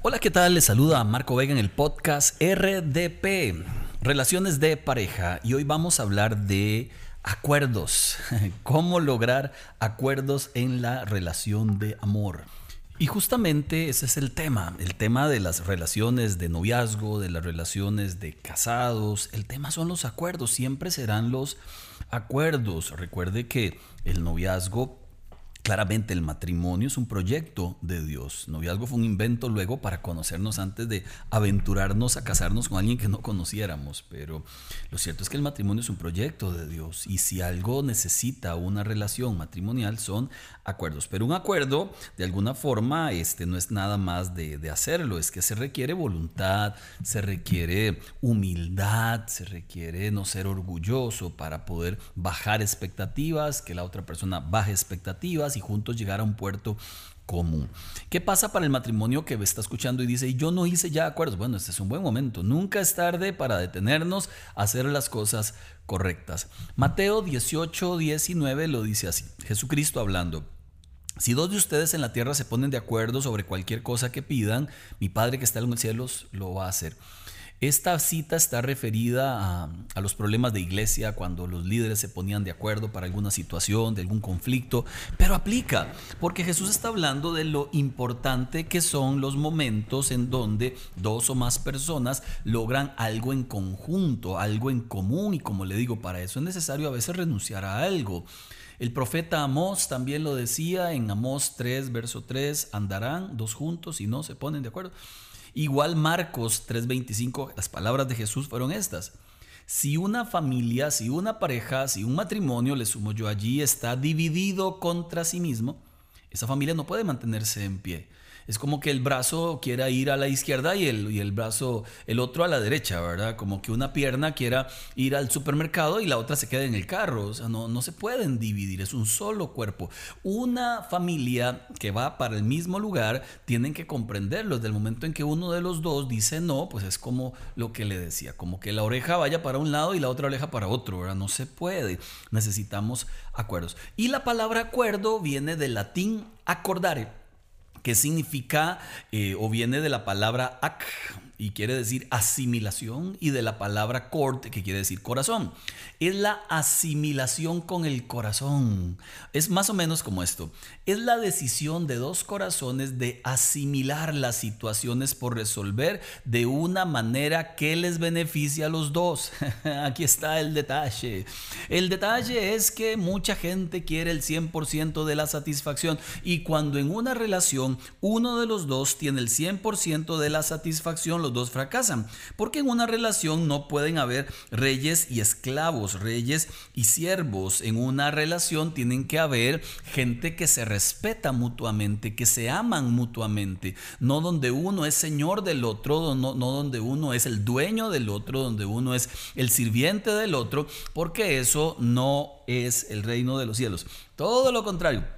Hola, ¿qué tal? Les saluda Marco Vega en el podcast RDP, Relaciones de Pareja, y hoy vamos a hablar de acuerdos, cómo lograr acuerdos en la relación de amor. Y justamente ese es el tema, el tema de las relaciones de noviazgo, de las relaciones de casados, el tema son los acuerdos, siempre serán los acuerdos. Recuerde que el noviazgo Claramente el matrimonio es un proyecto de Dios. Noviazgo fue un invento luego para conocernos antes de aventurarnos a casarnos con alguien que no conociéramos. Pero lo cierto es que el matrimonio es un proyecto de Dios. Y si algo necesita una relación matrimonial son acuerdos. Pero un acuerdo, de alguna forma, este, no es nada más de, de hacerlo. Es que se requiere voluntad, se requiere humildad, se requiere no ser orgulloso para poder bajar expectativas, que la otra persona baje expectativas y juntos llegar a un puerto común. ¿Qué pasa para el matrimonio que está escuchando y dice, yo no hice ya acuerdos? Bueno, este es un buen momento. Nunca es tarde para detenernos a hacer las cosas correctas. Mateo 18, 19 lo dice así. Jesucristo hablando. Si dos de ustedes en la tierra se ponen de acuerdo sobre cualquier cosa que pidan, mi Padre que está en los cielos lo va a hacer. Esta cita está referida a, los problemas de iglesia cuando los líderes se ponían de acuerdo para alguna situación, de algún conflicto, pero aplica, porque Jesús está hablando de lo importante que son los momentos en donde dos o más personas logran algo en conjunto, algo en común, y como le digo, para eso es necesario a veces renunciar a algo. El profeta Amós también lo decía en Amós 3, verso 3, andarán dos juntos y no se ponen de acuerdo. Igual Marcos 3:25, las palabras de Jesús fueron estas. Si una familia, si una pareja, si un matrimonio, le sumo yo allí, está dividido contra sí mismo, esa familia no puede mantenerse en pie es como que el brazo quiera ir a la izquierda y el, y el brazo, el otro a la derecha, ¿verdad? Como que una pierna quiera ir al supermercado y la otra se quede en el carro. O sea, no, no se pueden dividir, es un solo cuerpo. Una familia que va para el mismo lugar tienen que comprenderlo. Desde el momento en que uno de los dos dice no, pues es como lo que le decía, como que la oreja vaya para un lado y la otra oreja para otro, ¿verdad? No se puede. Necesitamos acuerdos. Y la palabra acuerdo viene del latín acordare que significa eh, o viene de la palabra ac, y quiere decir asimilación y de la palabra corte que quiere decir corazón. Es la asimilación con el corazón. Es más o menos como esto. Es la decisión de dos corazones de asimilar las situaciones por resolver de una manera que les beneficie a los dos. Aquí está el detalle. El detalle es que mucha gente quiere el 100% de la satisfacción y cuando en una relación uno de los dos tiene el 100% de la satisfacción, dos fracasan. Porque en una relación no pueden haber reyes y esclavos, reyes y siervos. En una relación tienen que haber gente que se respeta mutuamente, que se aman mutuamente. No donde uno es señor del otro, no, no donde uno es el dueño del otro, donde uno es el sirviente del otro, porque eso no es el reino de los cielos. Todo lo contrario.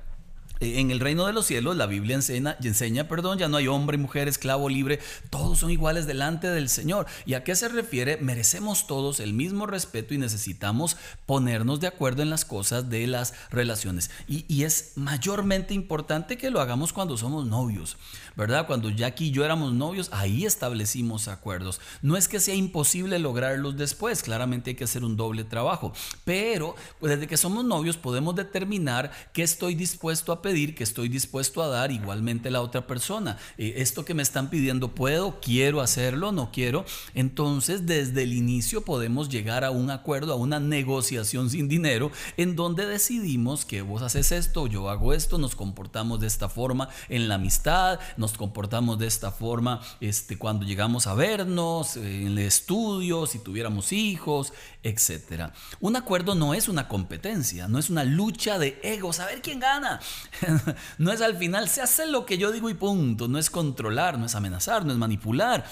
En el reino de los cielos, la Biblia enseña, enseña, perdón, ya no hay hombre, mujer, esclavo, libre, todos son iguales delante del Señor. ¿Y a qué se refiere? Merecemos todos el mismo respeto y necesitamos ponernos de acuerdo en las cosas de las relaciones. Y, y es mayormente importante que lo hagamos cuando somos novios, ¿verdad? Cuando Jackie y yo éramos novios, ahí establecimos acuerdos. No es que sea imposible lograrlos después, claramente hay que hacer un doble trabajo, pero desde que somos novios podemos determinar qué estoy dispuesto a pedir que estoy dispuesto a dar igualmente la otra persona. Eh, esto que me están pidiendo, ¿puedo? ¿Quiero hacerlo? ¿No quiero? Entonces, desde el inicio podemos llegar a un acuerdo, a una negociación sin dinero, en donde decidimos que vos haces esto, yo hago esto, nos comportamos de esta forma en la amistad, nos comportamos de esta forma este, cuando llegamos a vernos, en el estudio, si tuviéramos hijos, etc. Un acuerdo no es una competencia, no es una lucha de egos, a ver quién gana. no es al final, se hace lo que yo digo y punto. No es controlar, no es amenazar, no es manipular.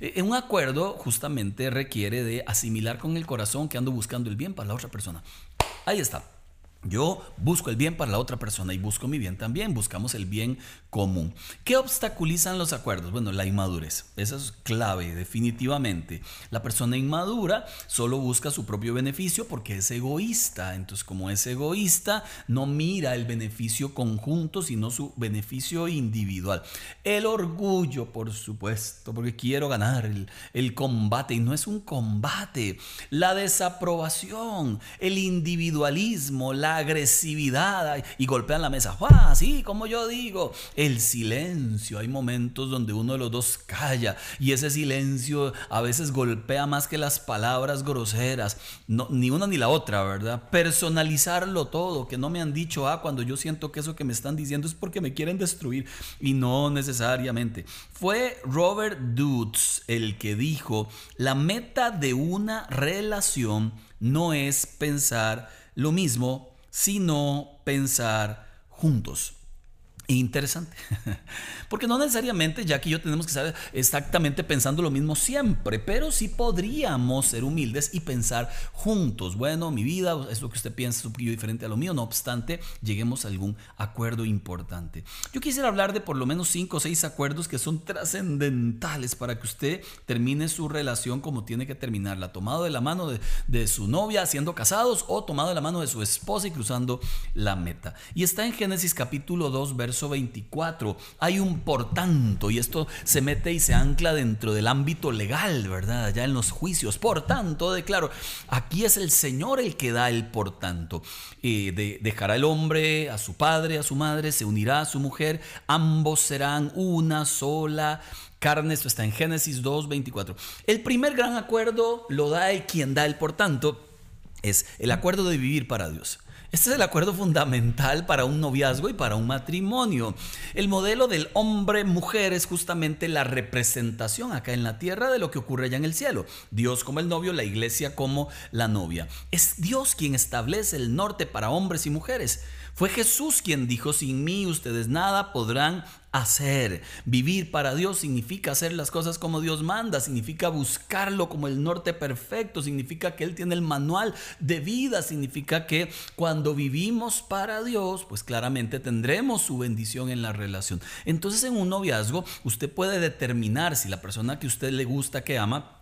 E, un acuerdo justamente requiere de asimilar con el corazón que ando buscando el bien para la otra persona. Ahí está. Yo busco el bien para la otra persona y busco mi bien también, buscamos el bien común. ¿Qué obstaculizan los acuerdos? Bueno, la inmadurez. Esa es clave, definitivamente. La persona inmadura solo busca su propio beneficio porque es egoísta. Entonces, como es egoísta, no mira el beneficio conjunto, sino su beneficio individual. El orgullo, por supuesto, porque quiero ganar el, el combate y no es un combate. La desaprobación, el individualismo, la agresividad y golpean la mesa. Así como yo digo, el silencio. Hay momentos donde uno de los dos calla y ese silencio a veces golpea más que las palabras groseras. Ni una ni la otra, ¿verdad? Personalizarlo todo, que no me han dicho, ah, cuando yo siento que eso que me están diciendo es porque me quieren destruir y no necesariamente. Fue Robert Dutz el que dijo, la meta de una relación no es pensar lo mismo sino pensar juntos. Interesante. Porque no necesariamente ya que yo tenemos que estar exactamente pensando lo mismo siempre, pero sí podríamos ser humildes y pensar juntos. Bueno, mi vida es lo que usted piensa, es un diferente a lo mío. No obstante, lleguemos a algún acuerdo importante. Yo quisiera hablar de por lo menos cinco o seis acuerdos que son trascendentales para que usted termine su relación como tiene que terminarla. Tomado de la mano de, de su novia siendo casados o tomado de la mano de su esposa y cruzando la meta. Y está en Génesis capítulo 2, verso 24. Hay un por tanto, y esto se mete y se ancla dentro del ámbito legal, ¿verdad? Allá en los juicios. Por tanto, declaro, aquí es el Señor el que da el por tanto. Eh, dejará el hombre a su padre, a su madre, se unirá a su mujer, ambos serán una sola carne. Esto está en Génesis 2, 24. El primer gran acuerdo lo da el quien da el por tanto. Es el acuerdo de vivir para Dios. Este es el acuerdo fundamental para un noviazgo y para un matrimonio. El modelo del hombre-mujer es justamente la representación acá en la tierra de lo que ocurre allá en el cielo. Dios como el novio, la iglesia como la novia. Es Dios quien establece el norte para hombres y mujeres. Fue Jesús quien dijo, sin mí ustedes nada podrán hacer. Vivir para Dios significa hacer las cosas como Dios manda, significa buscarlo como el norte perfecto, significa que Él tiene el manual de vida, significa que cuando vivimos para Dios, pues claramente tendremos su bendición en la relación. Entonces en un noviazgo usted puede determinar si la persona que usted le gusta, que ama,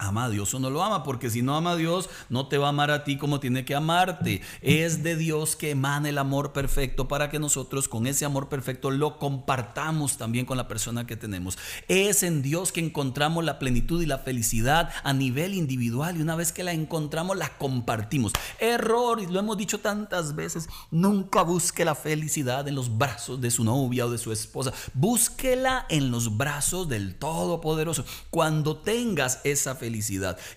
ama a Dios o no lo ama, porque si no ama a Dios, no te va a amar a ti como tiene que amarte. Es de Dios que emana el amor perfecto para que nosotros con ese amor perfecto lo compartamos también con la persona que tenemos. Es en Dios que encontramos la plenitud y la felicidad a nivel individual y una vez que la encontramos la compartimos. Error, y lo hemos dicho tantas veces, nunca busque la felicidad en los brazos de su novia o de su esposa, búsquela en los brazos del Todopoderoso. Cuando tengas esa felicidad,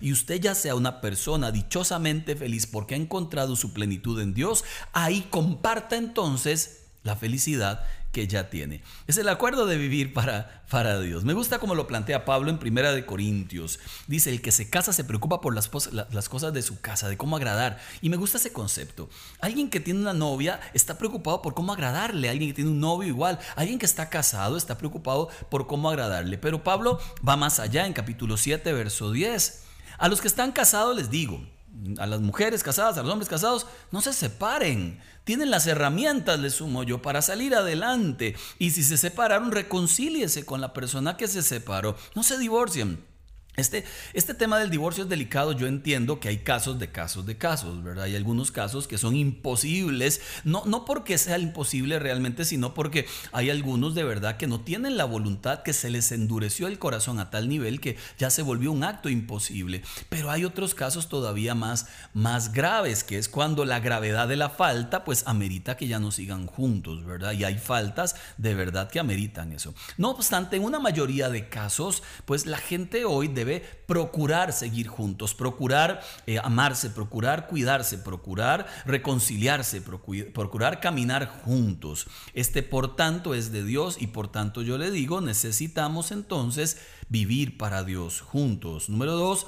y usted ya sea una persona dichosamente feliz porque ha encontrado su plenitud en Dios, ahí comparta entonces la felicidad que ya tiene. Es el acuerdo de vivir para, para Dios. Me gusta como lo plantea Pablo en Primera de Corintios. Dice, el que se casa se preocupa por las, las cosas de su casa, de cómo agradar. Y me gusta ese concepto. Alguien que tiene una novia está preocupado por cómo agradarle. Alguien que tiene un novio igual. Alguien que está casado está preocupado por cómo agradarle. Pero Pablo va más allá en capítulo 7, verso 10. A los que están casados les digo, a las mujeres casadas, a los hombres casados, no se separen. Tienen las herramientas, les sumo yo, para salir adelante. Y si se separaron, reconcíliese con la persona que se separó. No se divorcien. Este, este tema del divorcio es delicado, yo entiendo que hay casos de casos de casos, ¿verdad? Hay algunos casos que son imposibles, no, no porque sea imposible realmente, sino porque hay algunos de verdad que no tienen la voluntad, que se les endureció el corazón a tal nivel que ya se volvió un acto imposible. Pero hay otros casos todavía más, más graves, que es cuando la gravedad de la falta pues amerita que ya no sigan juntos, ¿verdad? Y hay faltas de verdad que ameritan eso. No obstante, en una mayoría de casos, pues la gente hoy debe debe procurar seguir juntos, procurar eh, amarse, procurar cuidarse, procurar reconciliarse, procurar caminar juntos. Este por tanto es de Dios y por tanto yo le digo, necesitamos entonces vivir para Dios juntos. Número dos,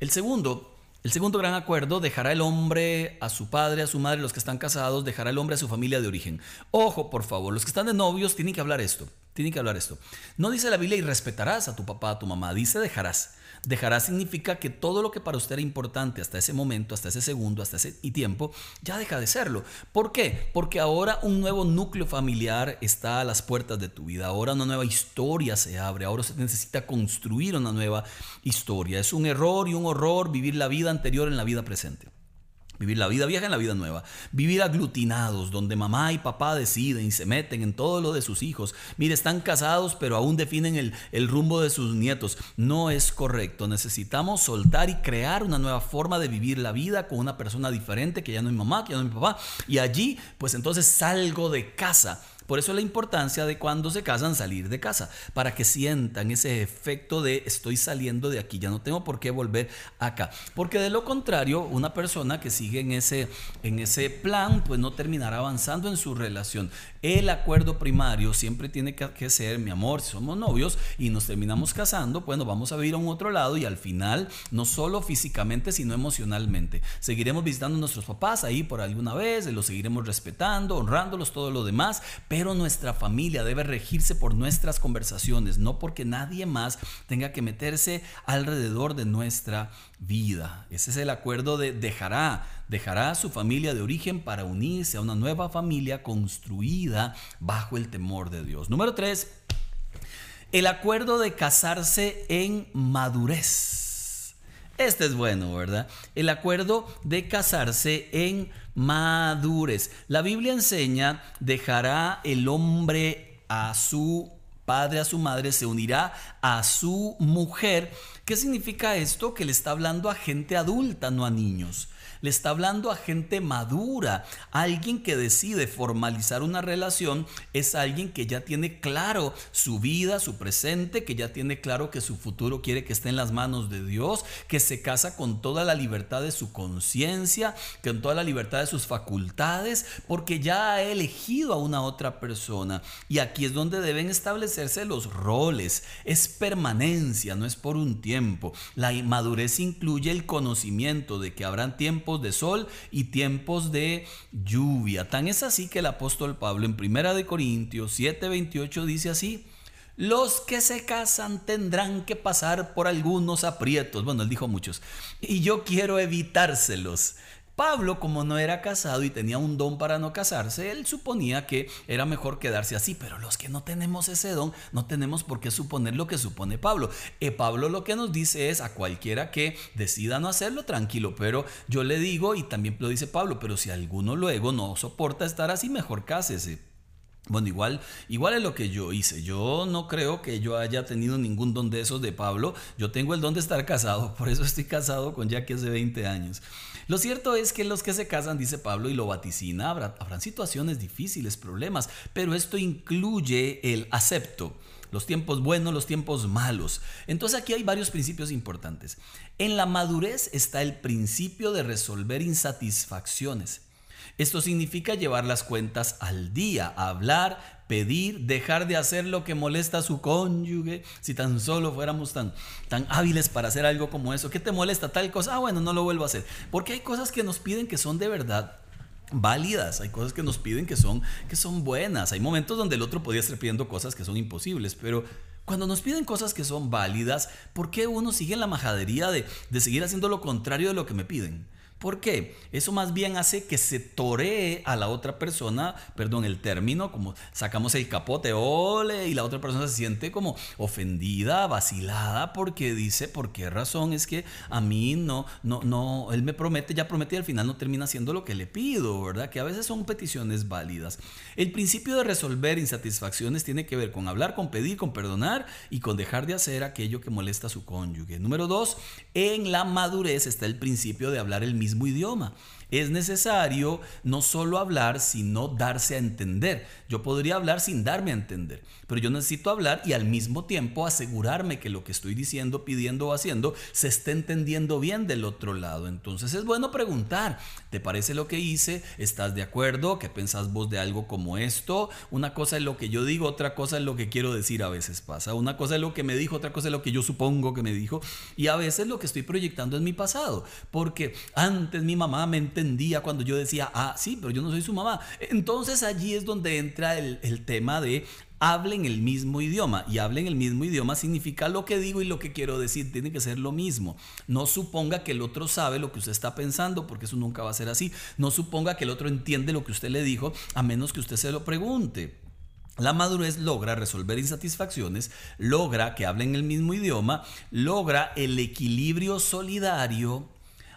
el segundo, el segundo gran acuerdo, dejará el hombre a su padre, a su madre, los que están casados, dejará el hombre a su familia de origen. Ojo, por favor, los que están de novios tienen que hablar esto tiene que hablar esto. No dice la Biblia y respetarás a tu papá, a tu mamá, dice dejarás. Dejarás significa que todo lo que para usted era importante hasta ese momento, hasta ese segundo, hasta ese tiempo, ya deja de serlo. ¿Por qué? Porque ahora un nuevo núcleo familiar está a las puertas de tu vida. Ahora una nueva historia se abre. Ahora se necesita construir una nueva historia. Es un error y un horror vivir la vida anterior en la vida presente. Vivir la vida vieja en la vida nueva. Vivir aglutinados, donde mamá y papá deciden y se meten en todo lo de sus hijos. Mire, están casados, pero aún definen el, el, rumbo de sus nietos. No es correcto. Necesitamos soltar y crear una nueva forma de vivir la vida con una persona diferente, que ya no es mamá, que ya no es mi papá. Y allí, pues entonces salgo de casa por eso la importancia de cuando se casan salir de casa, para que sientan ese efecto de estoy saliendo de aquí, ya no tengo por qué volver acá. Porque de lo contrario, una persona que sigue en ese, en ese plan, pues no terminará avanzando en su relación. El acuerdo primario siempre tiene que ser, mi amor, si somos novios y nos terminamos casando, bueno, vamos a vivir a un otro lado y al final, no solo físicamente, sino emocionalmente. Seguiremos visitando a nuestros papás ahí por alguna vez, los seguiremos respetando, honrándolos, todo lo demás, pero nuestra familia debe regirse por nuestras conversaciones, no porque nadie más tenga que meterse alrededor de nuestra vida. Ese es el acuerdo de dejará, dejará a su familia de origen para unirse a una nueva familia construida bajo el temor de Dios. Número tres, el acuerdo de casarse en madurez. Este es bueno, ¿verdad? El acuerdo de casarse en madurez. La Biblia enseña, dejará el hombre a su padre, a su madre, se unirá a su mujer. ¿Qué significa esto? Que le está hablando a gente adulta, no a niños le está hablando a gente madura. Alguien que decide formalizar una relación es alguien que ya tiene claro su vida, su presente, que ya tiene claro que su futuro quiere que esté en las manos de Dios, que se casa con toda la libertad de su conciencia, con toda la libertad de sus facultades, porque ya ha elegido a una otra persona. Y aquí es donde deben los roles. Es permanencia, no es por un tiempo. La madurez incluye el conocimiento de que habrán tiempos de sol y tiempos de lluvia. Tan es así que el apóstol Pablo en Primera de Corintios 7:28 dice así: los que se casan tendrán que pasar por algunos aprietos. Bueno, él dijo muchos. Y yo quiero evitárselos. Pablo, como no era casado y tenía un don para no casarse, él suponía que era mejor quedarse así, pero los que no tenemos ese don, no tenemos por qué suponer lo que supone Pablo. Eh, Pablo lo que nos dice es a cualquiera que decida no hacerlo, tranquilo, pero yo le digo, y también lo dice Pablo, pero si alguno luego no soporta estar así, mejor cásese. Bueno, igual, igual es lo que yo hice. Yo no creo que yo haya tenido ningún don de esos de Pablo. Yo tengo el don de estar casado, por eso estoy casado con Jackie hace 20 años. Lo cierto es que los que se casan, dice Pablo, y lo vaticina, habrán situaciones difíciles, problemas, pero esto incluye el acepto los tiempos buenos, los tiempos malos. Entonces aquí hay varios principios importantes. En la madurez está el principio de resolver insatisfacciones. Esto significa llevar las cuentas al día, hablar, pedir, dejar de hacer lo que molesta a su cónyuge. Si tan solo fuéramos tan, tan hábiles para hacer algo como eso, ¿qué te molesta tal cosa? Ah, bueno, no lo vuelvo a hacer. Porque hay cosas que nos piden que son de verdad válidas, hay cosas que nos piden que son, que son buenas. Hay momentos donde el otro podría estar pidiendo cosas que son imposibles, pero cuando nos piden cosas que son válidas, ¿por qué uno sigue en la majadería de, de seguir haciendo lo contrario de lo que me piden? ¿Por qué? Eso más bien hace que se toree a la otra persona, perdón, el término, como sacamos el capote, ole, y la otra persona se siente como ofendida, vacilada, porque dice, ¿por qué razón es que a mí no, no, no, él me promete, ya promete y al final no termina haciendo lo que le pido, ¿verdad? Que a veces son peticiones válidas. El principio de resolver insatisfacciones tiene que ver con hablar, con pedir, con perdonar y con dejar de hacer aquello que molesta a su cónyuge. Número dos, en la madurez está el principio de hablar el mismo mismo idioma. Es necesario no solo hablar, sino darse a entender. Yo podría hablar sin darme a entender, pero yo necesito hablar y al mismo tiempo asegurarme que lo que estoy diciendo, pidiendo o haciendo se esté entendiendo bien del otro lado. Entonces es bueno preguntar, ¿te parece lo que hice? ¿Estás de acuerdo? ¿Qué pensás vos de algo como esto? Una cosa es lo que yo digo, otra cosa es lo que quiero decir, a veces pasa. Una cosa es lo que me dijo, otra cosa es lo que yo supongo que me dijo y a veces lo que estoy proyectando es mi pasado, porque antes mi mamá me entendía cuando yo decía, ah, sí, pero yo no soy su mamá. Entonces allí es donde entra el, el tema de hablen el mismo idioma. Y hablen el mismo idioma significa lo que digo y lo que quiero decir. Tiene que ser lo mismo. No suponga que el otro sabe lo que usted está pensando, porque eso nunca va a ser así. No suponga que el otro entiende lo que usted le dijo, a menos que usted se lo pregunte. La madurez logra resolver insatisfacciones, logra que hablen el mismo idioma, logra el equilibrio solidario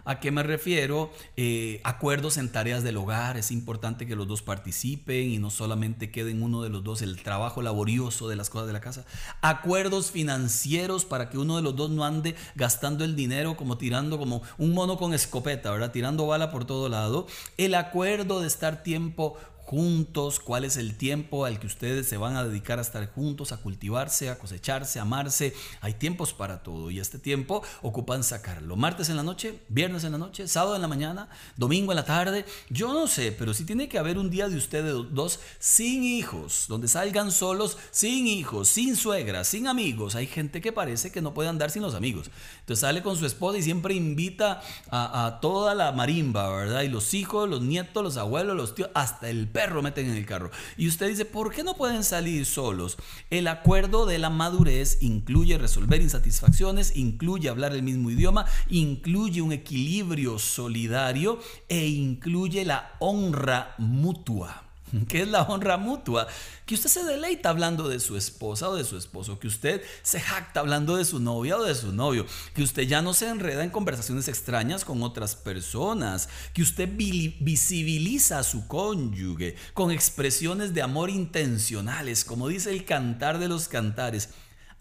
¿A qué me refiero? Eh, acuerdos en tareas del hogar. Es importante que los dos participen y no solamente queden uno de los dos el trabajo laborioso de las cosas de la casa. Acuerdos financieros para que uno de los dos no ande gastando el dinero como tirando como un mono con escopeta, ¿verdad? Tirando bala por todo lado. El acuerdo de estar tiempo juntos, cuál es el tiempo al que ustedes se van a dedicar a estar juntos, a cultivarse, a cosecharse, a amarse. Hay tiempos para todo y este tiempo ocupan sacarlo. Martes en la noche, viernes en la noche, sábado en la mañana, domingo en la tarde. Yo no sé, pero sí tiene que haber un día de ustedes dos sin hijos, donde salgan solos, sin hijos, sin suegras, sin amigos. Hay gente que parece que no puede andar sin los amigos. Entonces sale con su esposa y siempre invita a, a toda la marimba, ¿verdad? Y los hijos, los nietos, los abuelos, los tíos, hasta el perro perro meten en el carro. Y usted dice, ¿por qué no pueden salir solos? El acuerdo de la madurez incluye resolver insatisfacciones, incluye hablar el mismo idioma, incluye un equilibrio solidario e incluye la honra mutua. que es la honra mutua, que usted se deleita hablando de su esposa o de su esposo, que usted se jacta hablando de su novia o de su novio, que usted ya no se enreda en conversaciones extrañas con otras personas, que usted visibiliza a su cónyuge con expresiones de amor intencionales, como dice el cantar de los cantares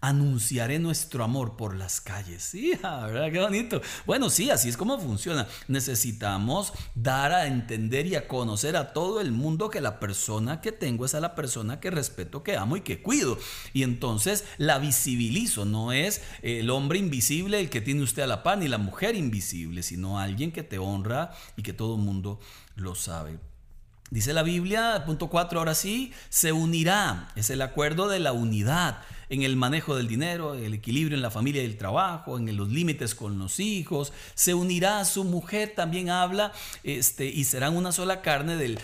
anunciaré nuestro amor por las calles. Sí, ¿verdad? Qué bonito. Bueno, sí, así es como funciona. Necesitamos dar a entender y a conocer a todo el mundo que la persona que tengo es a la persona que respeto, que amo y que cuido. Y entonces la visibilizo. No es el hombre invisible el que tiene usted a la par, ni la mujer invisible, sino alguien que te honra y que todo el mundo lo sabe. Dice la Biblia, punto 4, ahora sí, se unirá. Es el acuerdo de la unidad en el manejo del dinero, el equilibrio en la familia y el trabajo, en los límites con los hijos. Se unirá a su mujer, también habla, este, y serán una sola carne del,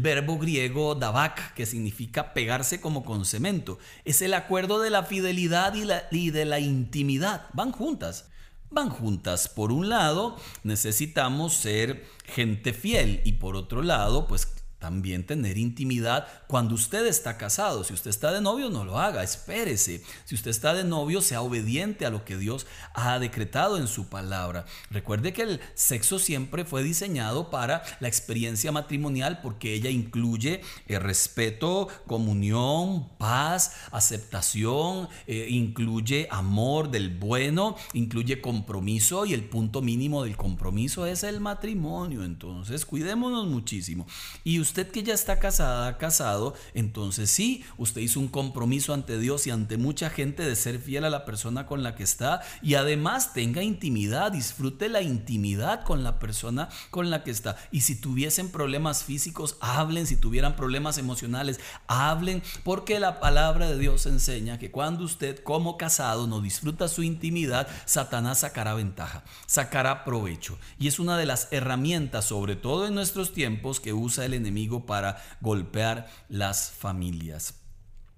verbo griego dabak, que significa pegarse como con cemento. Es el acuerdo de la fidelidad y, y de la intimidad. Van juntas van juntas. Por un lado, necesitamos ser gente fiel y por otro lado, pues también tener intimidad cuando usted está casado. Si usted está de novio, no lo haga, espérese. Si usted está de novio, sea obediente a lo que Dios ha decretado en su palabra. Recuerde que el sexo siempre fue diseñado para la experiencia matrimonial porque ella incluye el eh, respeto, comunión, paz, aceptación, eh, incluye amor del bueno, incluye compromiso y el punto mínimo del compromiso es el matrimonio. Entonces, cuidémonos muchísimo. Y usted usted que ya está casada, casado, entonces sí, usted hizo un compromiso ante Dios y ante mucha gente de ser fiel a la persona con la que está y además tenga intimidad, disfrute la intimidad con la persona con la que está. Y si tuviesen problemas físicos, hablen, si tuvieran problemas emocionales, hablen, porque la palabra de Dios enseña que cuando usted como casado no disfruta su intimidad, Satanás sacará ventaja, sacará provecho. Y es una de las herramientas, sobre todo en nuestros tiempos, que usa el enemigo para golpear las familias.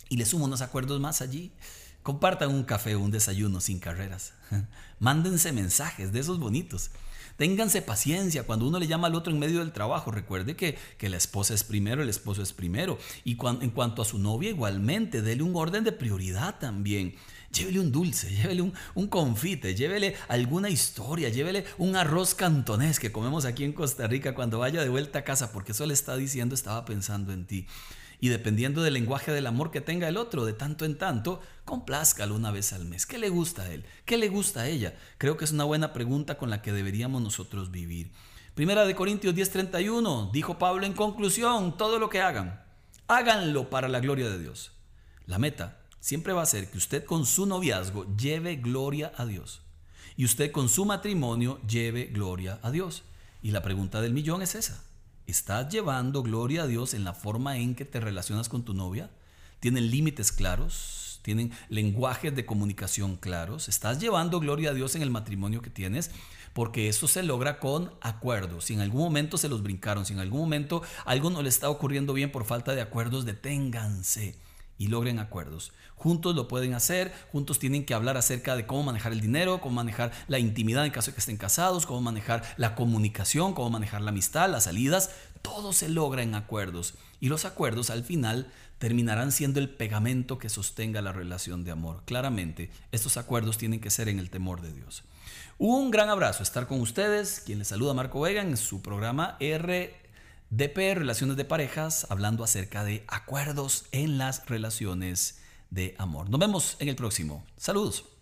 Y le sumo unos acuerdos más allí. Compartan un café o un desayuno sin carreras. Mándense mensajes de esos bonitos. Ténganse paciencia cuando uno le llama al otro en medio del trabajo. Recuerde que, que la esposa es primero, el esposo es primero. Y en cuanto a su novia, igualmente, dele un orden de prioridad también. Llévele un dulce, llévele un, un, confite, llévele alguna historia, llévele un arroz cantonés que comemos aquí en Costa Rica cuando vaya de vuelta a casa, porque eso le está diciendo, estaba pensando en ti. Y dependiendo del lenguaje del amor que tenga el otro, de tanto en tanto, complázcalo una vez al mes. ¿Qué le gusta a él? ¿Qué le gusta a ella? Creo que es una buena pregunta con la que deberíamos nosotros vivir. Primera de Corintios 10:31, dijo Pablo en conclusión, todo lo que hagan, háganlo para la gloria de Dios. La meta siempre va a ser que usted con su noviazgo lleve gloria a Dios y usted con su matrimonio lleve gloria a Dios. Y la pregunta del millón es esa. ¿Estás llevando gloria a Dios en la forma en que te relacionas con tu novia? ¿Tienen límites claros? tienen lenguajes de comunicación claros, estás llevando gloria a Dios en el matrimonio que tienes, porque eso se logra con acuerdos. Si en algún momento se los brincaron, si en algún momento algo no le está ocurriendo bien por falta de acuerdos, deténganse y logren acuerdos. Juntos lo pueden hacer, juntos tienen que hablar acerca de cómo manejar el dinero, cómo manejar la intimidad en caso de que estén casados, cómo manejar la comunicación, cómo manejar la amistad, las salidas. Todo se logra en acuerdos y los acuerdos al final terminarán siendo el pegamento que sostenga la relación de amor. Claramente, estos acuerdos tienen que ser en el temor de Dios. Un gran abrazo, estar con ustedes. Quien les saluda Marco Vega en su programa RDP, Relaciones de Parejas, hablando acerca de acuerdos en las relaciones de amor. Nos vemos en el próximo. Saludos.